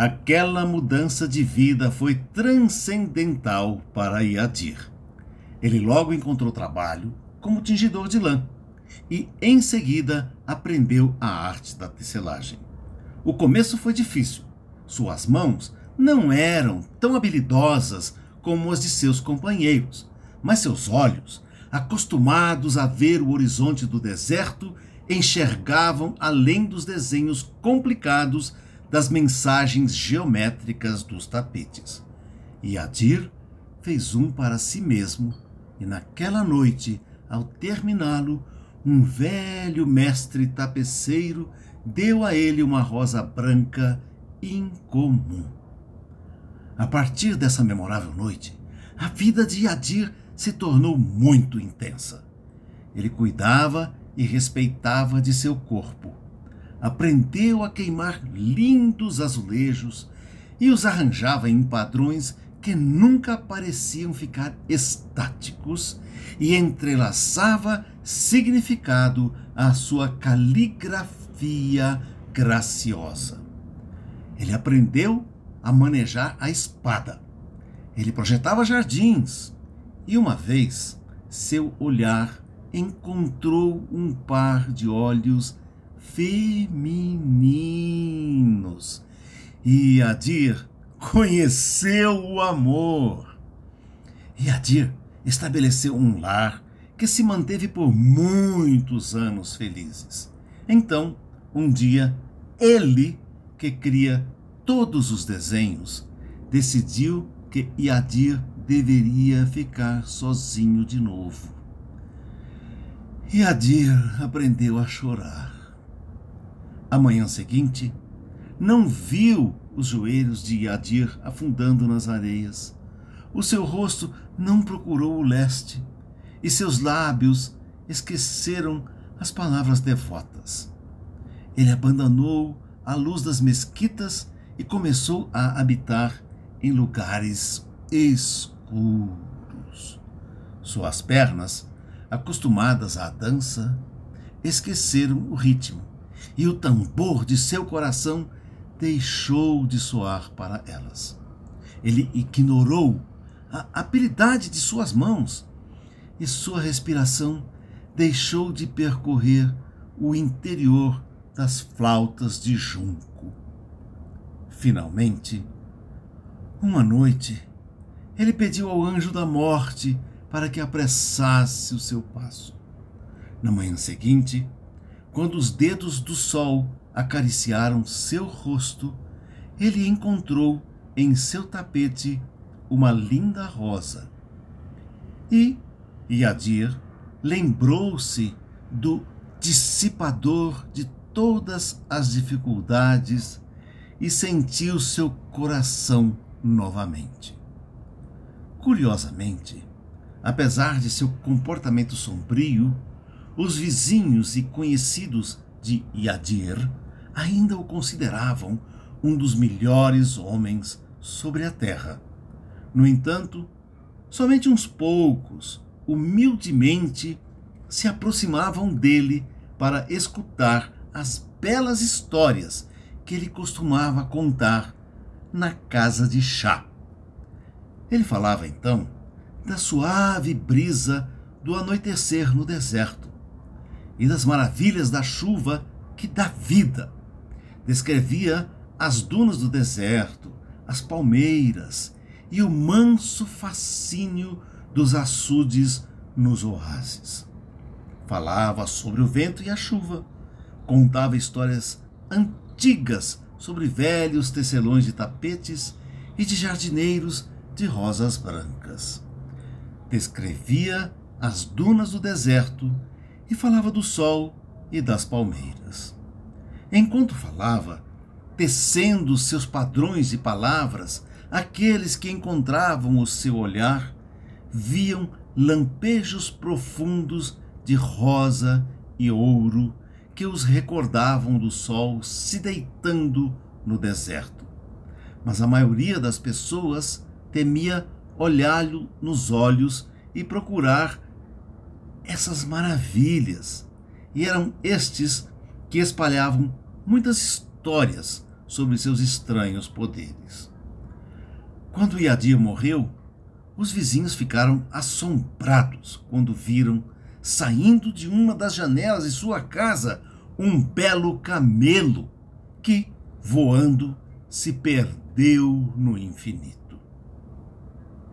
Aquela mudança de vida foi transcendental para Iadir. Ele logo encontrou trabalho como tingidor de lã e, em seguida, aprendeu a arte da tecelagem. O começo foi difícil. Suas mãos não eram tão habilidosas como as de seus companheiros, mas seus olhos, acostumados a ver o horizonte do deserto, enxergavam além dos desenhos complicados das mensagens geométricas dos tapetes. E Adir fez um para si mesmo, e naquela noite, ao terminá-lo, um velho mestre tapeceiro deu a ele uma rosa branca incomum. A partir dessa memorável noite, a vida de Yadir se tornou muito intensa. Ele cuidava e respeitava de seu corpo. Aprendeu a queimar lindos azulejos e os arranjava em padrões que nunca pareciam ficar estáticos e entrelaçava significado à sua caligrafia graciosa. Ele aprendeu a manejar a espada. Ele projetava jardins e uma vez seu olhar encontrou um par de olhos femininos e Adir conheceu o amor. E Adir estabeleceu um lar que se manteve por muitos anos felizes. Então, um dia, ele, que cria todos os desenhos, decidiu que Iadir deveria ficar sozinho de novo. Iadir aprendeu a chorar. Manhã seguinte, não viu os joelhos de Iadir afundando nas areias. O seu rosto não procurou o leste, e seus lábios esqueceram as palavras devotas. Ele abandonou a luz das mesquitas e começou a habitar em lugares escuros. Suas pernas, acostumadas à dança, esqueceram o ritmo e o tambor de seu coração deixou de soar para elas. Ele ignorou a habilidade de suas mãos e sua respiração deixou de percorrer o interior das flautas de junco. Finalmente, uma noite, ele pediu ao anjo da morte para que apressasse o seu passo. Na manhã seguinte, quando os dedos do sol acariciaram seu rosto, ele encontrou em seu tapete uma linda rosa. E Yadir lembrou-se do dissipador de todas as dificuldades e sentiu seu coração novamente. Curiosamente, apesar de seu comportamento sombrio, os vizinhos e conhecidos de Yadir ainda o consideravam um dos melhores homens sobre a terra. No entanto, somente uns poucos, humildemente, se aproximavam dele para escutar as belas histórias que ele costumava contar na casa de chá. Ele falava então da suave brisa do anoitecer no deserto e das maravilhas da chuva que dá vida. Descrevia as dunas do deserto, as palmeiras e o manso fascínio dos açudes nos oásis. Falava sobre o vento e a chuva, contava histórias antigas sobre velhos tecelões de tapetes e de jardineiros de rosas brancas. Descrevia as dunas do deserto e falava do sol e das palmeiras. Enquanto falava, tecendo seus padrões de palavras, aqueles que encontravam o seu olhar viam lampejos profundos de rosa e ouro que os recordavam do sol se deitando no deserto. Mas a maioria das pessoas temia olhá-lo nos olhos e procurar essas maravilhas. E eram estes que espalhavam muitas histórias sobre seus estranhos poderes. Quando Iadir morreu, os vizinhos ficaram assombrados quando viram, saindo de uma das janelas de sua casa, um belo camelo que, voando, se perdeu no infinito.